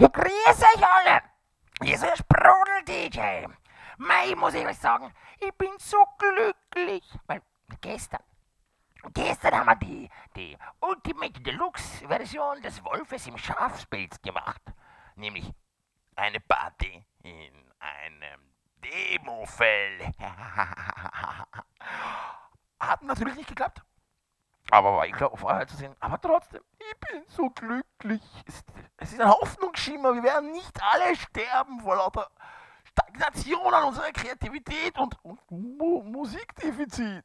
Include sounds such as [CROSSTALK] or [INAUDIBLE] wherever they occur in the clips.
Ja, grüß euch alle. Hier Sprudel-DJ. Mei, muss ich euch sagen, ich bin so glücklich, weil gestern, gestern haben wir die, die Ultimate Deluxe-Version des Wolfes im Schafspelz gemacht. Nämlich eine Party in einem Demofell. [LAUGHS] Hat natürlich nicht geklappt. Aber war ich glaube vorher zu sehen. Aber trotzdem, ich bin so glücklich. Es, ist ein Hoffnungsschimmer. Wir werden nicht alle sterben vor lauter Stagnation an unserer Kreativität und, und Mu Musikdefizit.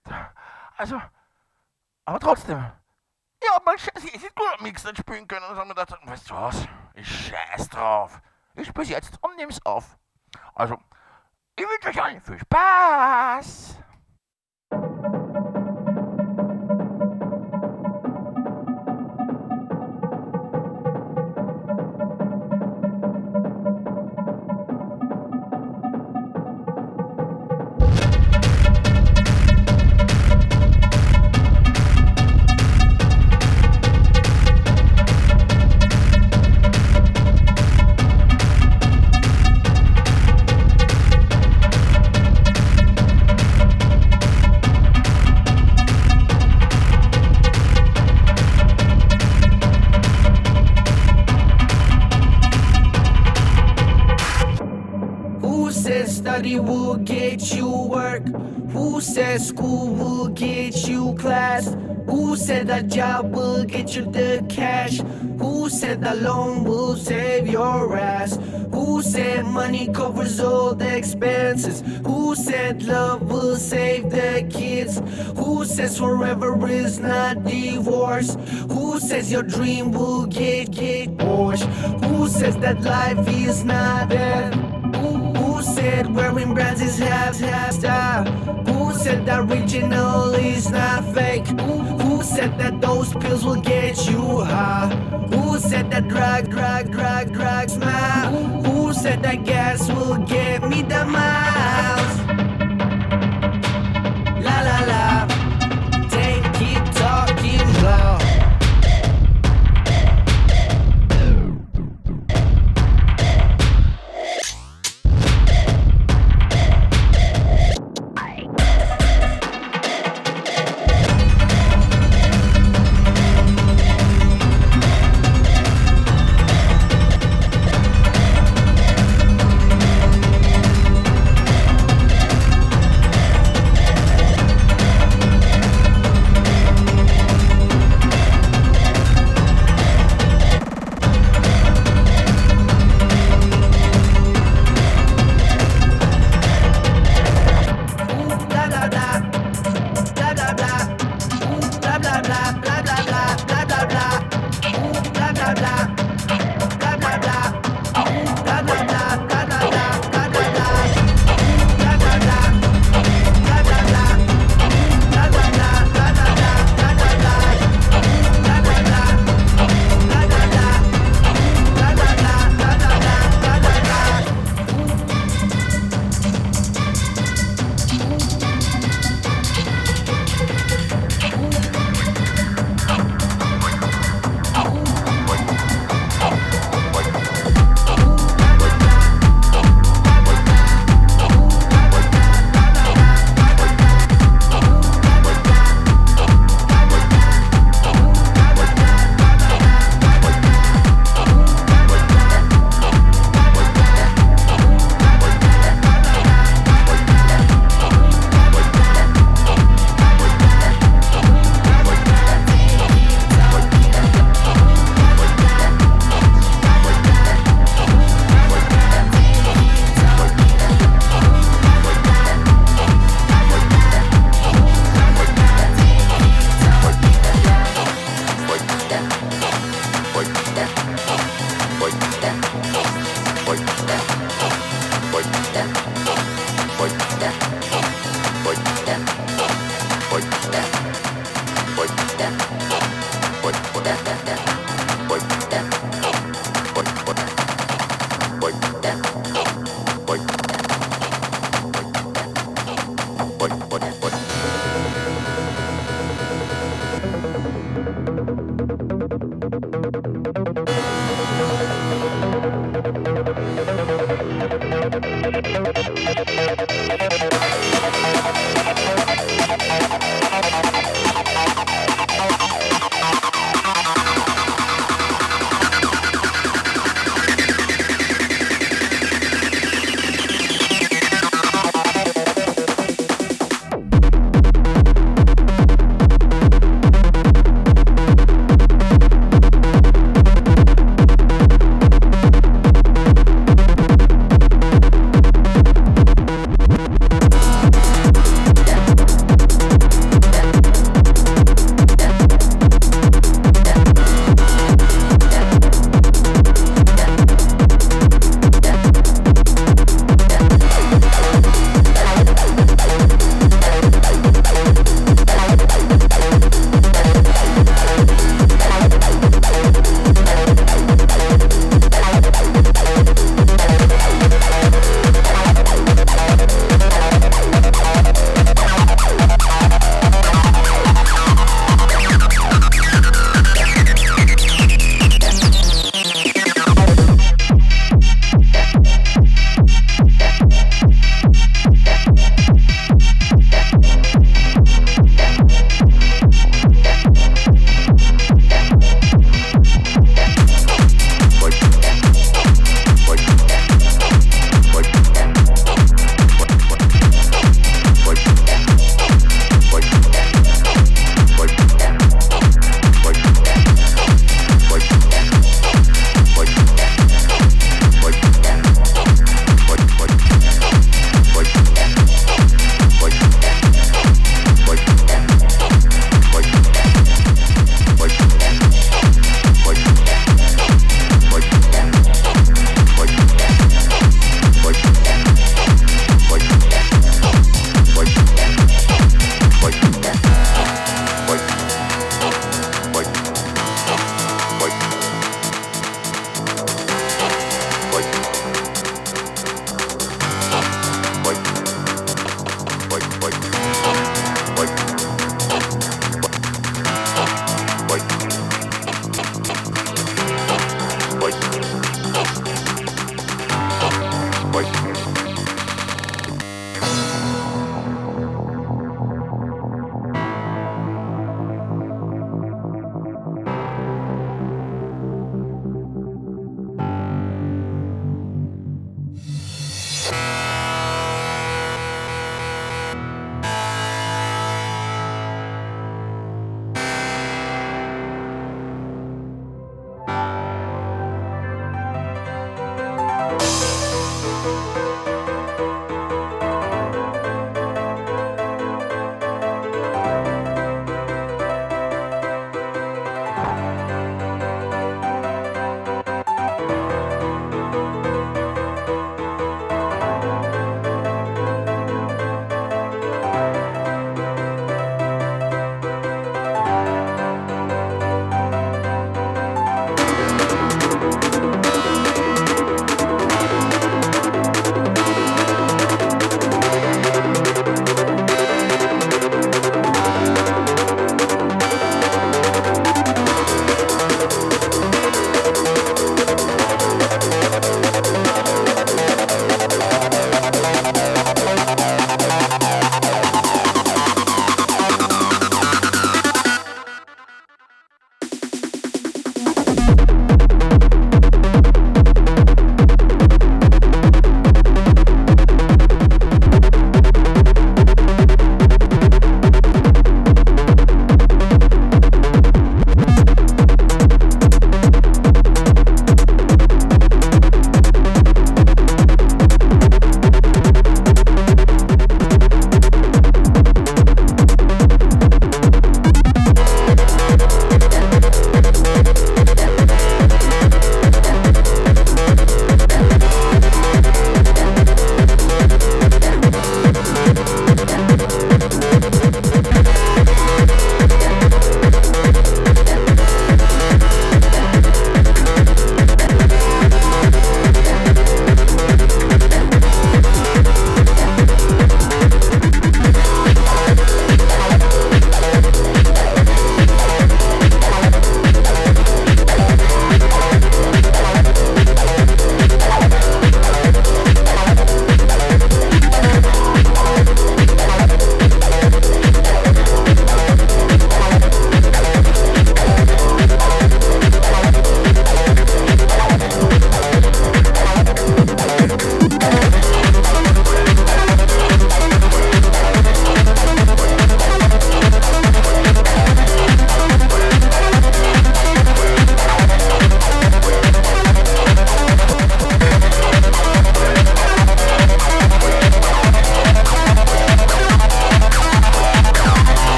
Also, aber trotzdem. Ja, mal scheiße, ich hätte gut Mix nicht spielen können. Und dann haben wir gedacht, weißt du was? Ich scheiß drauf. Ich spiel's jetzt und nehm's auf. Also, ich wünsche euch allen viel Spaß. Said that job will get you the cash? Who said that loan will save your ass? Who said money covers all the expenses? Who said love will save the kids? Who says forever is not divorce? Who says your dream will get get Porsche? Who says that life is not death? Who wearing brands is half half style? Who said that original is not fake? Who, said that those pills will get you high? Who said that drug, drug, drug, drug smile? Who said that gas will get me the miles?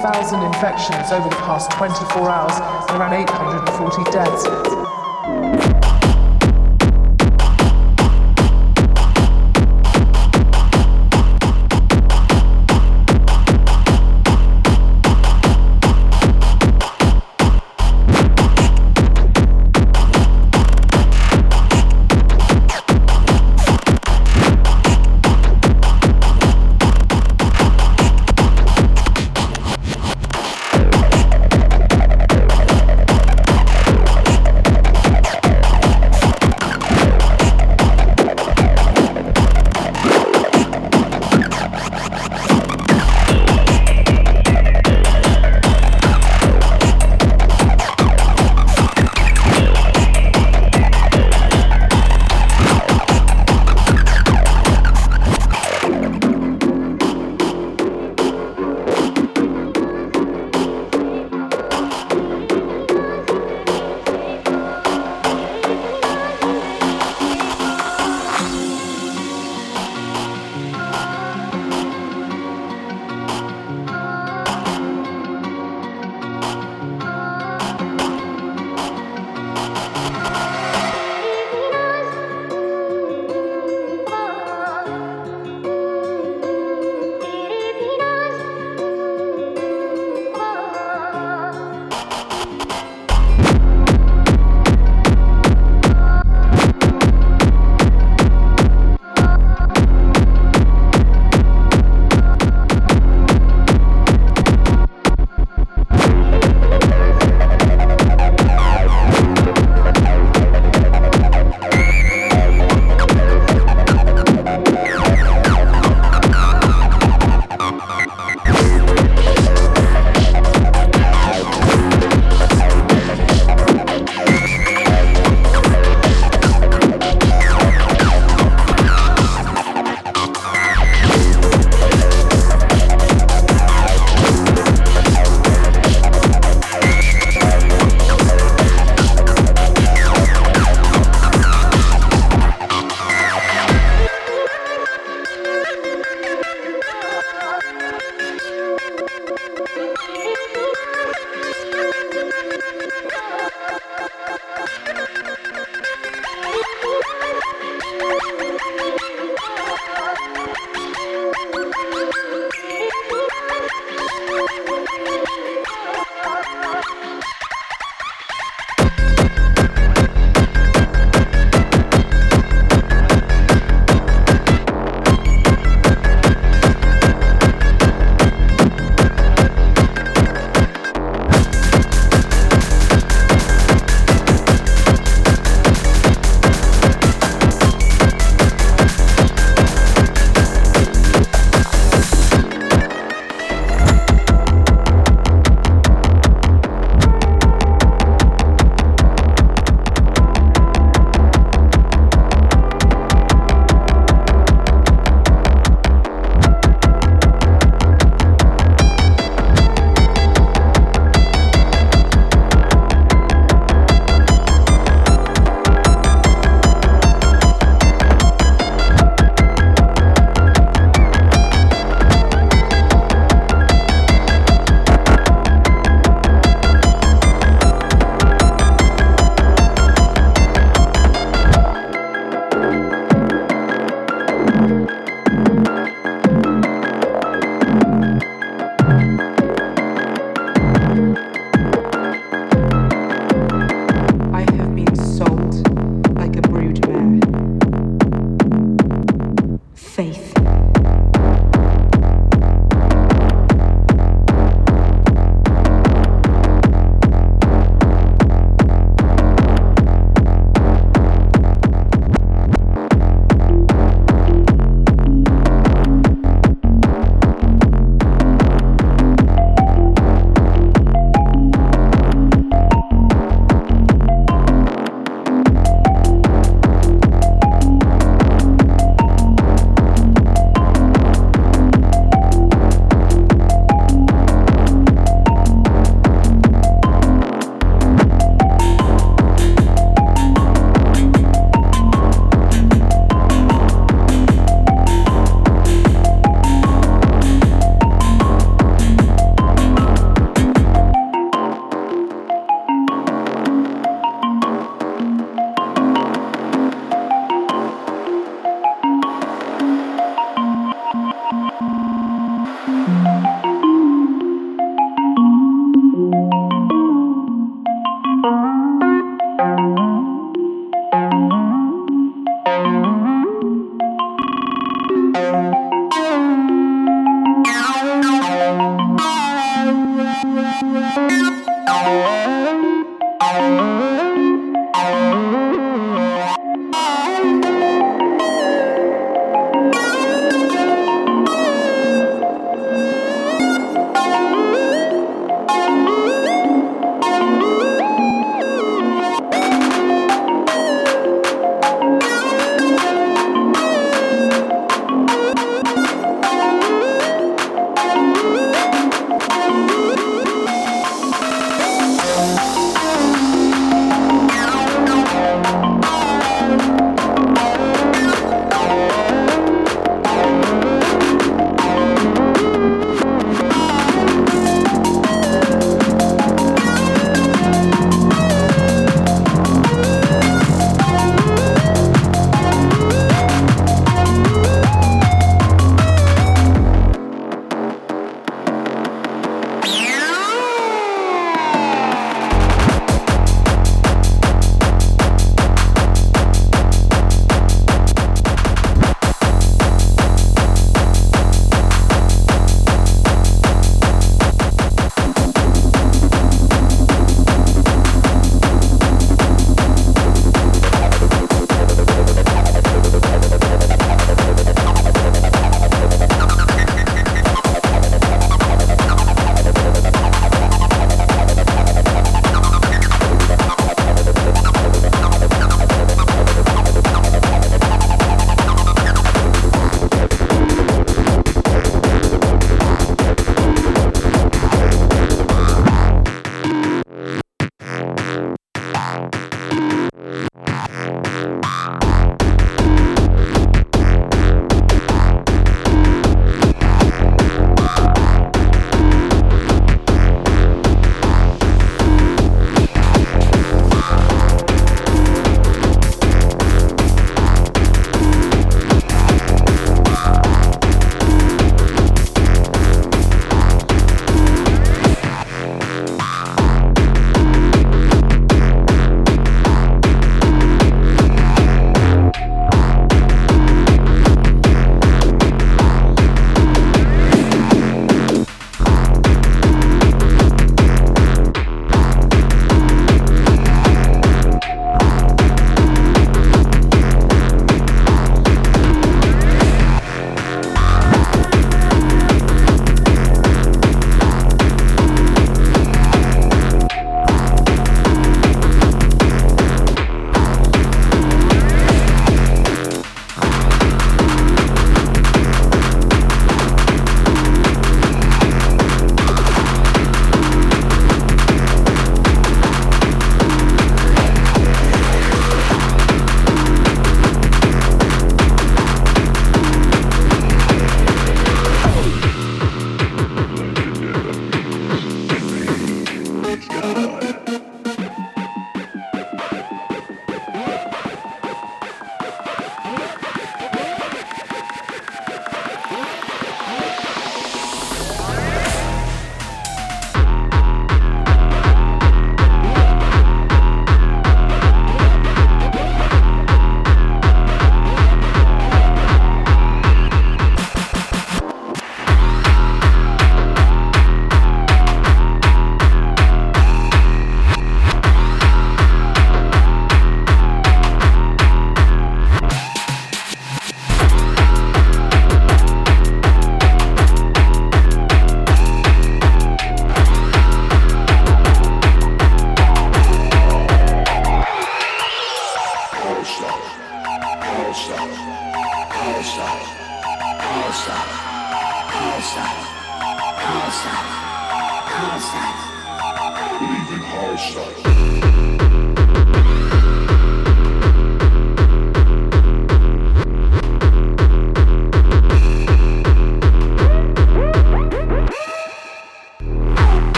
infections over the past 24 hours and around 840 deaths.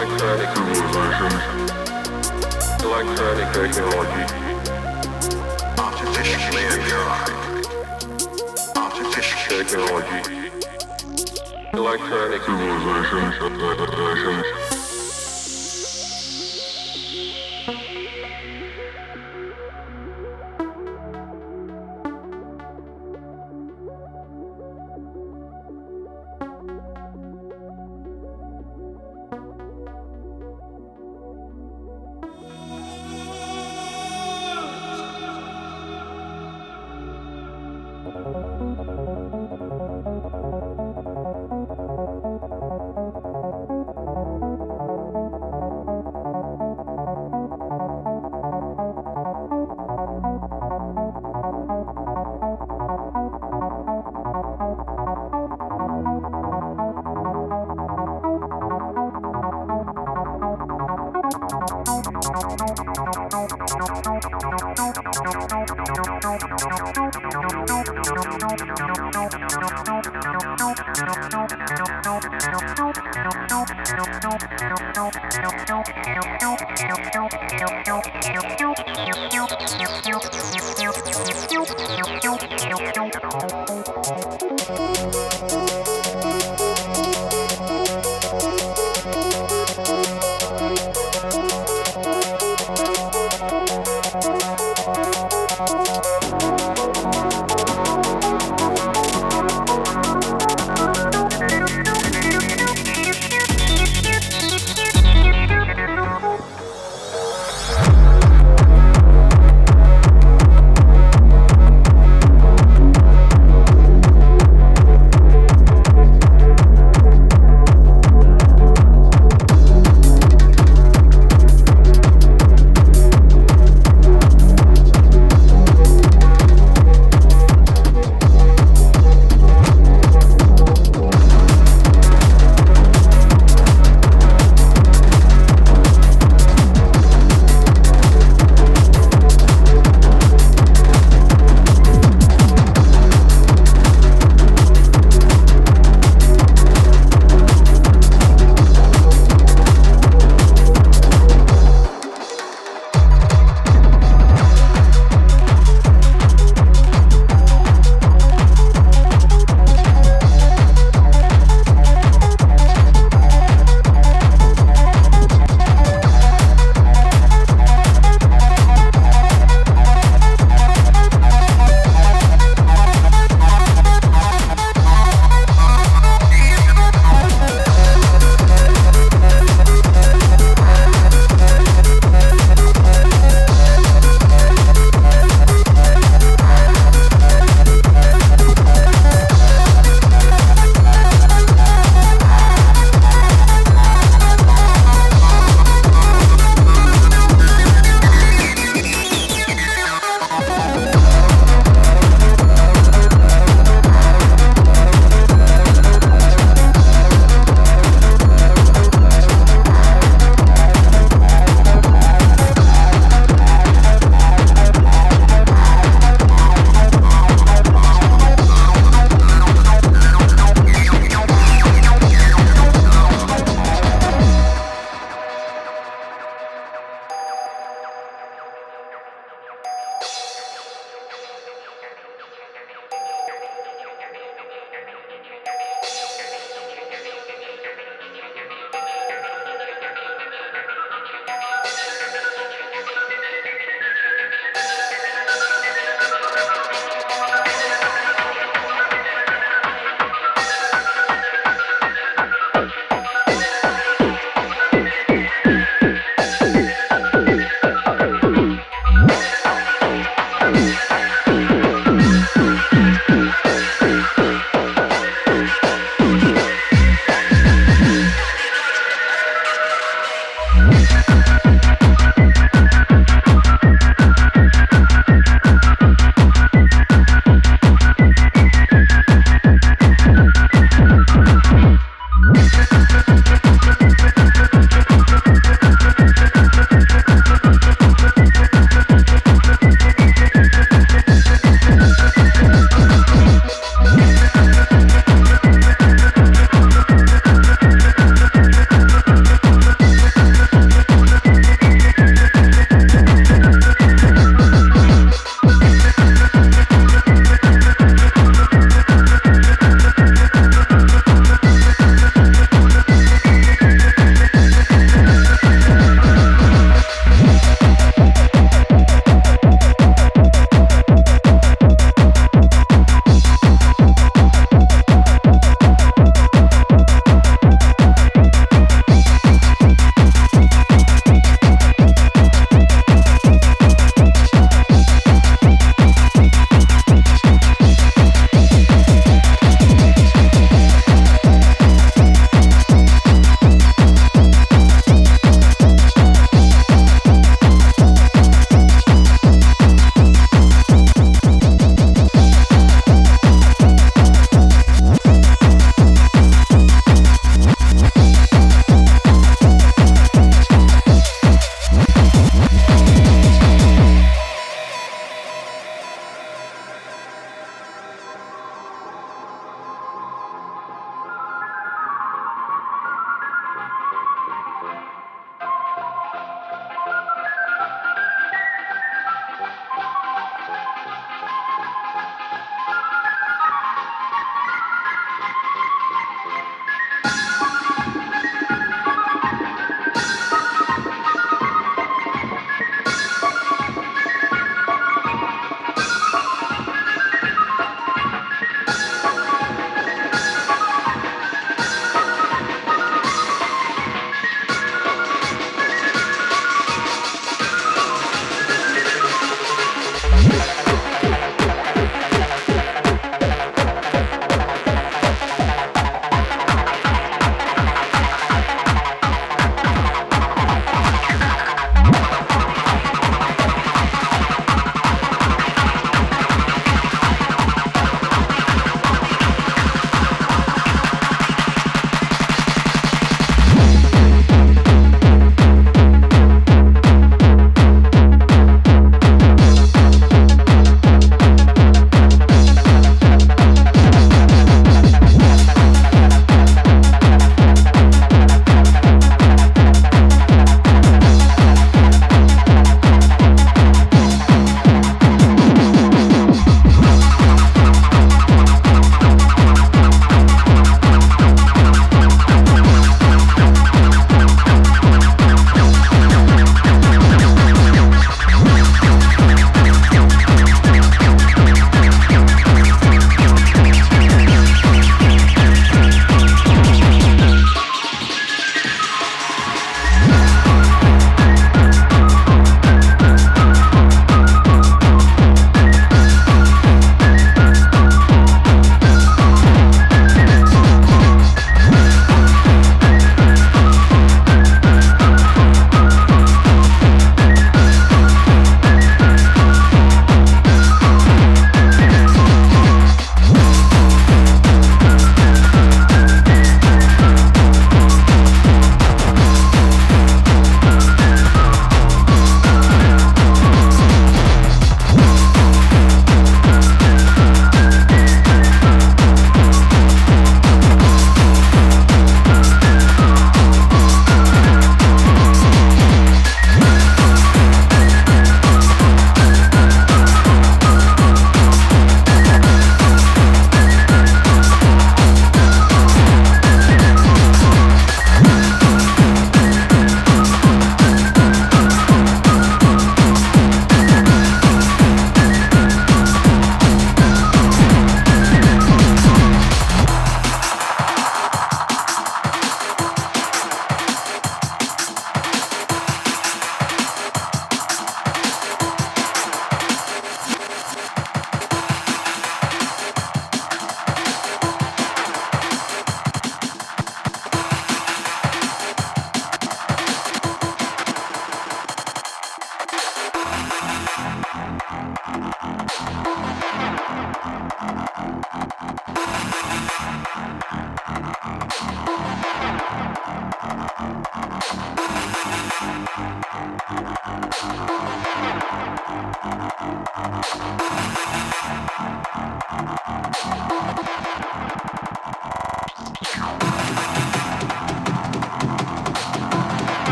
Electronic civilizations, electronic technology, artificial mankind, artificial technology, electronic civilizations,